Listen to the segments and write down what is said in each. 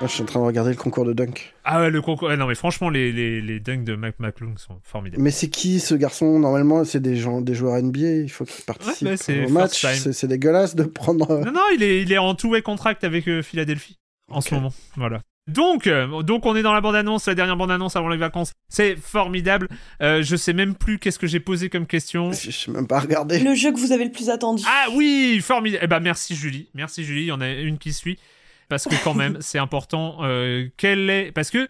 Là, je suis en train de regarder le concours de dunk. Ah ouais, le concours. ah non, mais franchement, les, les, les dunks de Mac McClung sont formidables. Mais c'est qui ce garçon? Normalement, c'est des gens, des joueurs NBA. Il faut qu'ils participent bah, c'est au match. c'est dégueulasse de prendre. euh, Non, non, il est, il est en two-way contract avec euh, Philadelphie en ce moment. Voilà. Donc, euh, donc on est dans la bande-annonce, la dernière bande-annonce avant les vacances. C'est formidable. Euh, je sais même plus qu'est-ce que j'ai posé comme question. Je sais même pas regarder. Le jeu que vous avez le plus attendu. Ah oui, formidable. Eh ben merci Julie, merci Julie. Il y en a une qui suit parce que quand même c'est important. Euh, quelle est parce que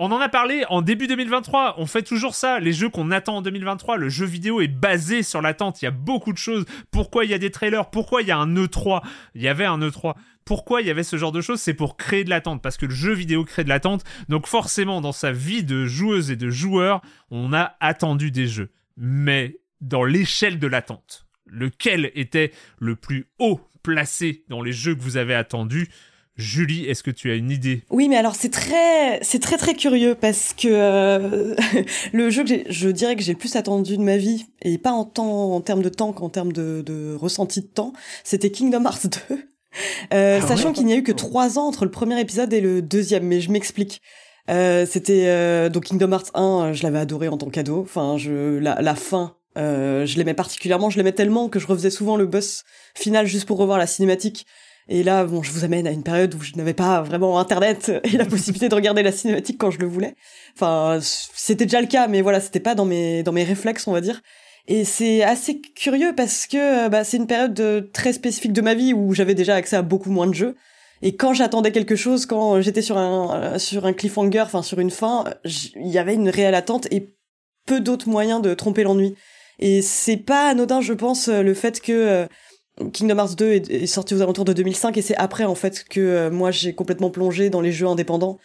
on en a parlé en début 2023. On fait toujours ça. Les jeux qu'on attend en 2023, le jeu vidéo est basé sur l'attente. Il y a beaucoup de choses. Pourquoi il y a des trailers? Pourquoi il y a un E3 Il y avait un E3. Pourquoi il y avait ce genre de choses? C'est pour créer de l'attente, parce que le jeu vidéo crée de l'attente. Donc forcément, dans sa vie de joueuse et de joueur, on a attendu des jeux. Mais dans l'échelle de l'attente, lequel était le plus haut placé dans les jeux que vous avez attendus Julie, est-ce que tu as une idée? Oui, mais alors c'est très, c'est très très curieux parce que euh, le jeu que je dirais que j'ai le plus attendu de ma vie et pas en temps, en termes de temps qu'en termes de, de ressenti de temps, c'était Kingdom Hearts 2. Euh, Ah sachant ouais qu'il n'y a eu que trois ans entre le premier épisode et le deuxième, mais je m'explique. Euh, c'était euh, donc Kingdom Hearts 1, euh, je l'avais adoré en tant cadeau. Enfin, je la, la fin, euh, je l'aimais particulièrement. Je l'aimais tellement que je refaisais souvent le boss final juste pour revoir la cinématique. Et là, bon, je vous amène à une période où je n'avais pas vraiment Internet et la possibilité de regarder la cinématique quand je le voulais. Enfin, c'était déjà le cas, mais voilà, c'était pas dans mes dans mes réflexes, on va dire. Et c'est assez curieux parce que bah, c'est une période très spécifique de ma vie où j'avais déjà accès à beaucoup moins de jeux. Et quand j'attendais quelque chose, quand j'étais sur un sur un cliffhanger, enfin sur une fin, il y avait une réelle attente et peu d'autres moyens de tromper l'ennui. Et c'est pas anodin, je pense, euh, le fait que euh, Kingdom Hearts 2 est, sorti aux alentours de 2005 et c'est après en fait que euh, moi j'ai complètement plongé dans les jeux indépendants.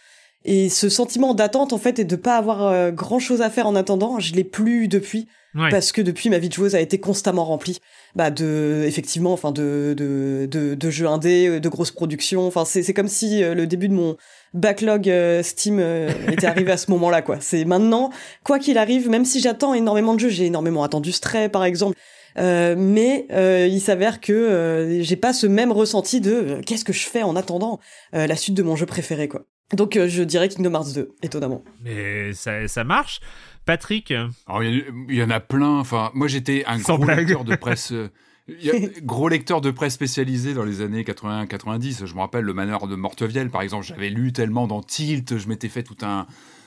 Et ce sentiment d'attente en fait et de pas avoir grand chose à faire en attendant, je l'ai plus depuis Ouais. parce que depuis ma vie de joueuse a été constamment remplie bah de effectivement enfin de de de, de jeux indés de grosses productions enfin c'est c'est comme si le début de mon backlog euh, Steam euh, était arrivé à ce moment-là quoi c'est maintenant quoi qu'il arrive même si j'attends énormément de jeux j'ai énormément attendu Stray par exemple euh, mais euh, il s'avère que euh, j'ai pas ce même ressenti de euh, qu'est-ce que je fais en attendant euh, la suite de mon jeu préféré quoi donc euh, je dirais Kingdom Hearts 2 étonnamment Mais ça, ça marche. Patrick, Alors, il y, en a plein. Enfin, moi, j'étais un Sans gros blague. lecteur de presse. il y a- gros lecteur de presse spécialisé dans les années 80-90. Je me rappelle le Manœuvre de Mortevielle, par exemple. J'avais lu tellement dans Tilt. Je m'étais fait tout un.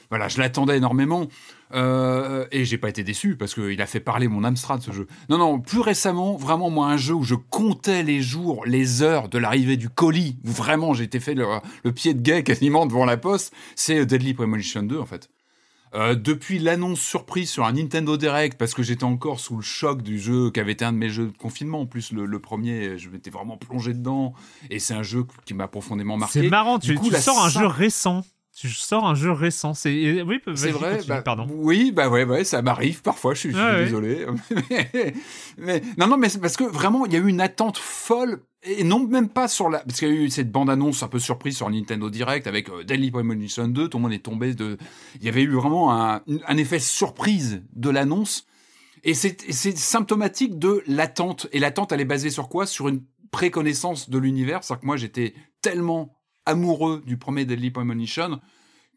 Voilà, je l'attendais énormément. Euh, et j'ai pas été déçu parce qu'il a fait parler mon Amstrad, ce jeu. Non, non, plus récemment, vraiment, moi, un jeu où je comptais les jours, les heures de l'arrivée du colis, où vraiment j'ai été fait le, le pied de guet quasiment devant la poste, c'est Deadly Premonition 2, en fait. Euh, depuis l'annonce surprise sur un Nintendo Direct, parce que j'étais encore sous le choc du jeu qui avait été un de mes jeux de confinement. En plus, le, le premier, je m'étais vraiment plongé dedans. Et c'est un jeu qui m'a profondément marqué. c'est marrant, Du tu, coup, tu la sors un jeu récent. tu sors un jeu récent. C'est oui, c'est vrai. Continue, bah, pardon. Oui, bah ouais, ouais, ça m'arrive parfois. Je suis, je suis ouais. désolé. mais, mais- non, non, mais c'est parce que vraiment, il y a eu une attente folle. Et non, même pas sur la. Parce qu'il y a eu cette bande-annonce un peu surprise sur Nintendo Direct avec euh, Deadly Premonition 2. Tout le monde est tombé de. Il y avait eu vraiment un, effet surprise de l'annonce. Et c'est et c'est symptomatique de l'attente. Et l'attente, elle est basée sur quoi? Sur une préconnaissance de l'univers. C'est-à-dire que moi, j'étais tellement amoureux du premier Deadly Premonition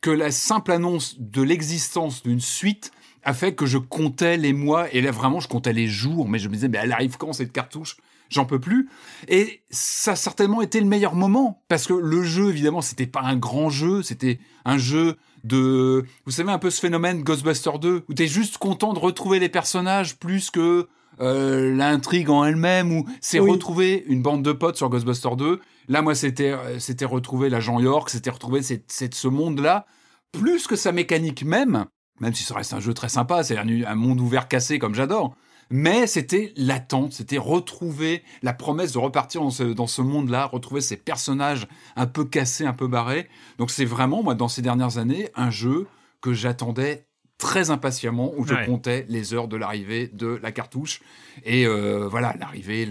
que la simple annonce de l'existence d'une suite a fait que je comptais les mois et là vraiment je comptais les jours mais je me disais mais elle arrive quand cette cartouche? J'en peux plus et ça a certainement été le meilleur moment parce que le jeu évidemment c'était pas un grand jeu c'était un jeu de vous savez un peu ce phénomène Ghostbuster 2 où t'es juste content de retrouver les personnages plus que euh, l'intrigue en elle-même ou c'est Oui. retrouver une bande de potes sur Ghostbuster 2 là moi c'était euh, c'était retrouver l'agent York c'était retrouver cette, cette- ce monde là plus que sa mécanique même même si ça reste un jeu très sympa, c'est un, un monde ouvert cassé comme j'adore. Mais c'était l'attente, c'était retrouver la promesse de repartir dans ce, dans ce monde-là, retrouver ces personnages un peu cassés, un peu barrés. Donc c'est vraiment, moi, dans ces dernières années, un jeu que j'attendais très impatiemment, où je Ouais. comptais les heures de l'arrivée de la cartouche. Et euh, voilà, l'arrivée,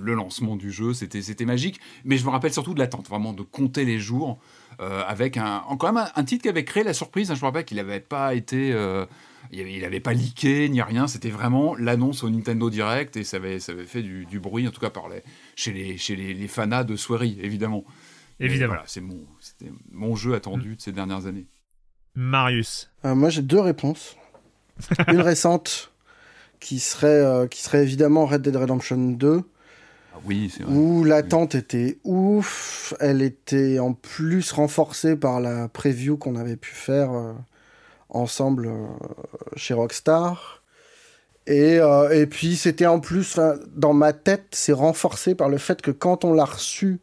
le lancement du jeu, c'était c'était magique. Mais je me rappelle surtout de l'attente, vraiment de compter les jours euh, avec un, quand même un, un titre qui avait créé la surprise. hein. je me rappelle qu'il n'avait pas été, euh, il avait- il n'avait pas leaké ni rien. C'était vraiment l'annonce au Nintendo Direct et ça avait, ça avait fait du, du bruit, en tout cas par les, chez les, chez les, les fanas de Swery, évidemment. Évidemment. Voilà, c'est mon, c'était mon jeu attendu de ces dernières années. Marius. Euh, moi, j'ai deux réponses. Une récente qui serait, euh, qui serait évidemment Red Dead Redemption 2, Ah oui, c'est vrai. où l'attente était ouf. Elle était en plus renforcée par la preview qu'on avait pu faire euh, ensemble euh, chez Rockstar. Et, euh, et puis, c'était en plus, dans ma tête, c'est renforcé par le fait que quand on l'a reçu,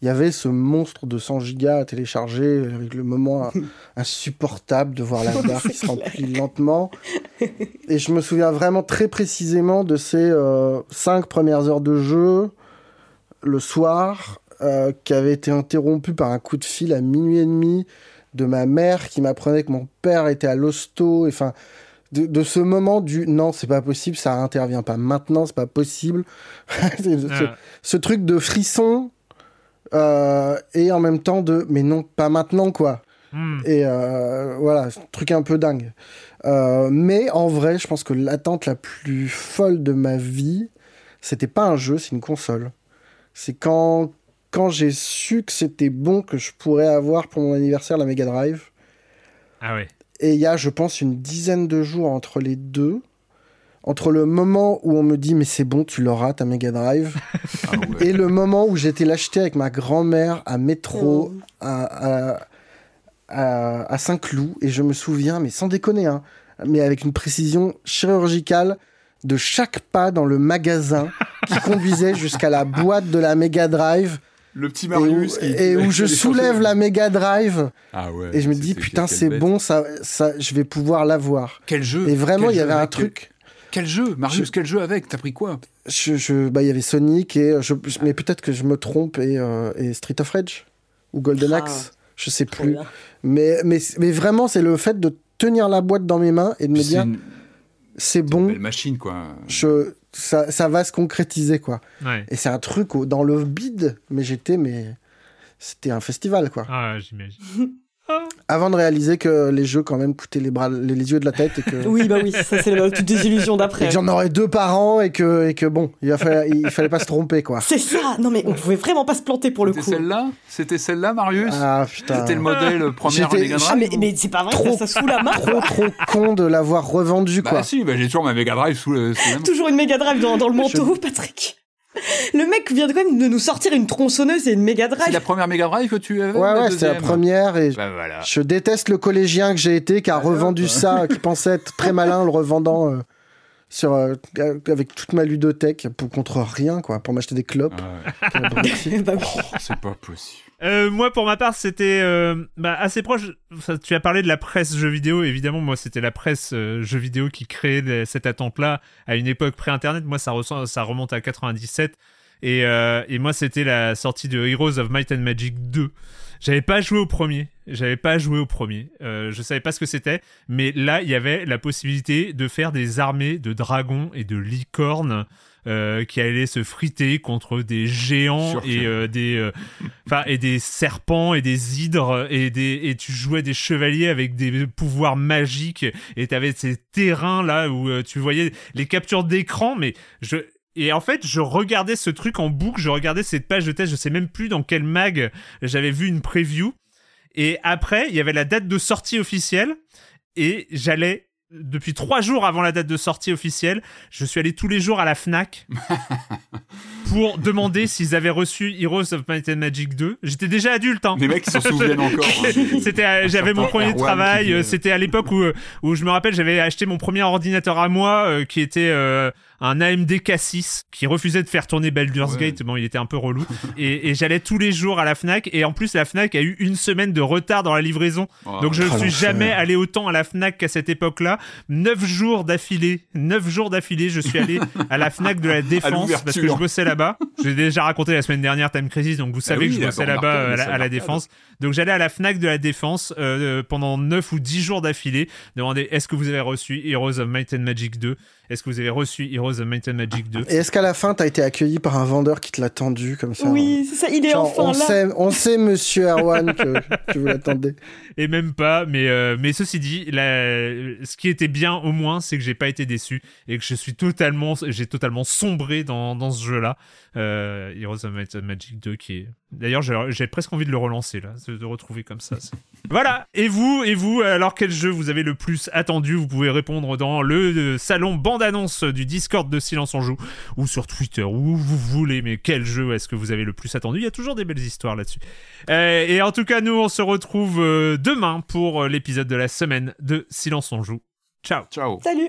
il y avait ce monstre de 100 gigas à télécharger, avec le moment insupportable de voir la barre qui se remplit lentement. Et je me souviens vraiment très précisément de ces euh, cinq premières heures de jeu, le soir, euh, qui avait été interrompu par un coup de fil à minuit et demi de ma mère qui m'apprenait que mon père était à l'hosto. Enfin, de, de ce moment du non, c'est pas possible, ça intervient pas maintenant, c'est pas possible. Ce, ce truc de frisson euh, et en même temps de mais non, pas maintenant quoi. Hmm. Et euh, voilà, truc un peu dingue. Euh, mais en vrai, je pense que l'attente la plus folle de ma vie, c'était pas un jeu, c'est une console. C'est quand, quand j'ai su que c'était bon que je pourrais avoir pour mon anniversaire la Mega Drive. Ah ouais. Et il y a, je pense, une dizaine de jours entre les deux. Entre le moment où on me dit, mais c'est bon, tu l'auras, ta Mega Drive, Ah ouais. et le moment où j'étais l'acheter avec ma grand-mère à métro, Oh. à, à, à, à Saint-Cloud. Et je me souviens, mais sans déconner, hein, mais avec une précision chirurgicale, de chaque pas dans le magasin qui conduisait jusqu'à la boîte de la Mega Drive Le petit et où, Marius qui- et où je soulève la Mega Drive. Ah ouais. et je me dis putain c'est bon ça, ça je vais pouvoir l'avoir Quel jeu et vraiment il y avait un avec- truc. Quel jeu Marius, Je- quel jeu avec T'as pris quoi je, je- bah il y avait Sonic et je, je- mais peut-être que je me trompe et, euh, et Street of Rage ou Golden Ah, Axe je sais plus. mais, mais mais vraiment c'est le fait de tenir la boîte dans mes mains et de me C'est dire une, c'est une bon. belle machine quoi. je ça, ça va se concrétiser quoi Ouais. et c'est un truc au- dans le bide mais j'étais mais c'était un festival quoi Ah, j'imagine. avant de réaliser que les jeux quand même coûtaient les bras les, les yeux de la tête et que Oui, bah oui, ça c'est la toute désillusion et d'après. que j'en aurais deux par an et que, et que bon, il, il fallait pas se tromper quoi. C'est ça Non mais on pouvait vraiment pas se planter pour le C'était coup. celle-là? C'était celle-là, Marius? Ah putain. C'était le modèle première Mega Ah Drive mais, ou- mais c'est pas vrai, Trop- ça sous la main Trop trop con de l'avoir revendu Bah quoi. si, bah, j'ai toujours ma Mega Drive sous le. sous. Toujours une Mega Drive dans, dans le manteau, Patrick. Le mec vient quand même de nous sortir une tronçonneuse et une C'est Drive. la première Mega Drive que tu avais ou ouais ouais, c'était la première et Bah voilà. je déteste le collégien que j'ai été qui a revendu ça, qui pensait être très malin en le revendant euh, sur euh, avec toute ma ludothèque pour contre rien quoi, pour m'acheter des clopes. Ah. Bah ouais. Oh, c'est pas possible. Euh, moi, pour ma part, c'était euh, bah, assez proche. Ça, tu as parlé de la presse jeux vidéo. Évidemment, moi, c'était la presse euh, jeux vidéo qui créait les- cette attente-là à une époque pré-internet. Moi, ça, ressent, ça remonte à 97. Et, euh, et moi, c'était la sortie de Heroes of Might and Magic 2. J'avais pas joué au premier. J'avais pas joué au premier. Euh, je savais pas ce que c'était, mais là, il y avait la possibilité de faire des armées de dragons et de licornes euh, qui allaient se friter contre des géants et euh, des, euh, enfin et des serpents et des hydres et des et tu jouais des chevaliers avec des pouvoirs magiques et t'avais ces terrains là où euh, tu voyais les captures d'écran, mais je et en fait, je regardais ce truc en boucle, je regardais cette page de test, je sais même plus dans quel mag j'avais vu une preview. Et après, il y avait la date de sortie officielle. Et j'allais, depuis trois jours avant la date de sortie officielle, je suis allé tous les jours à la Fnac pour demander s'ils avaient reçu Heroes of Might and Magic 2. J'étais déjà adulte, hein. Les mecs qui s'en souviennent encore. hein. C'était, j'avais mon premier travail. euh, C'était à l'époque où, euh, où je me rappelle, j'avais acheté mon premier ordinateur à moi, euh, qui était euh, un AMD K6, qui refusait de faire tourner Baldur's Ouais. Gate. Bon, il était un peu relou. et, et j'allais tous les jours à la Fnac. Et en plus, la Fnac a eu une semaine de retard dans la livraison. Oh, Donc je ne suis jamais allé autant à la Fnac qu'à cette époque-là. Neuf jours d'affilée, neuf jours d'affilée, je suis allé à la Fnac de la Défense parce que je bossais là-bas. J'ai déjà raconté la semaine dernière Time Crisis, donc vous savez oui, que je bossais là-bas euh, à la, à. Défense. Donc j'allais à la Fnac de la Défense euh, pendant 9 ou 10 jours d'affilée, demander est-ce que vous avez reçu Heroes of Might and Magic 2 Est-ce que vous avez reçu Heroes of Might and Magic 2 Et est-ce qu'à la fin, t'as été accueilli par un vendeur qui te l'a tendu comme ça Oui, c'est ça, il est Genre, enfin on là. sait, on sait, monsieur Erwan, que, que vous l'attendez. Et même pas, mais, euh, mais ceci dit, la- ce qui était bien au moins, c'est que j'ai pas été déçu et que je suis totalement, j'ai totalement sombré dans, dans ce jeu-là. Euh, Heroes of Might and Magic 2 qui est... D'ailleurs, j'ai presque envie de le relancer là, de de retrouver comme ça. voilà. Et vous, et vous, alors quel jeu vous avez le plus attendu? Vous pouvez répondre dans le euh, salon bande-annonce du Discord de Silence on Joue ou sur Twitter, où vous voulez. Mais quel jeu est-ce que vous avez le plus attendu? Il y a toujours des belles histoires là-dessus. Euh, et en tout cas, nous, on se retrouve euh, demain pour l'épisode de la semaine de Silence on Joue. Ciao Ciao. Salut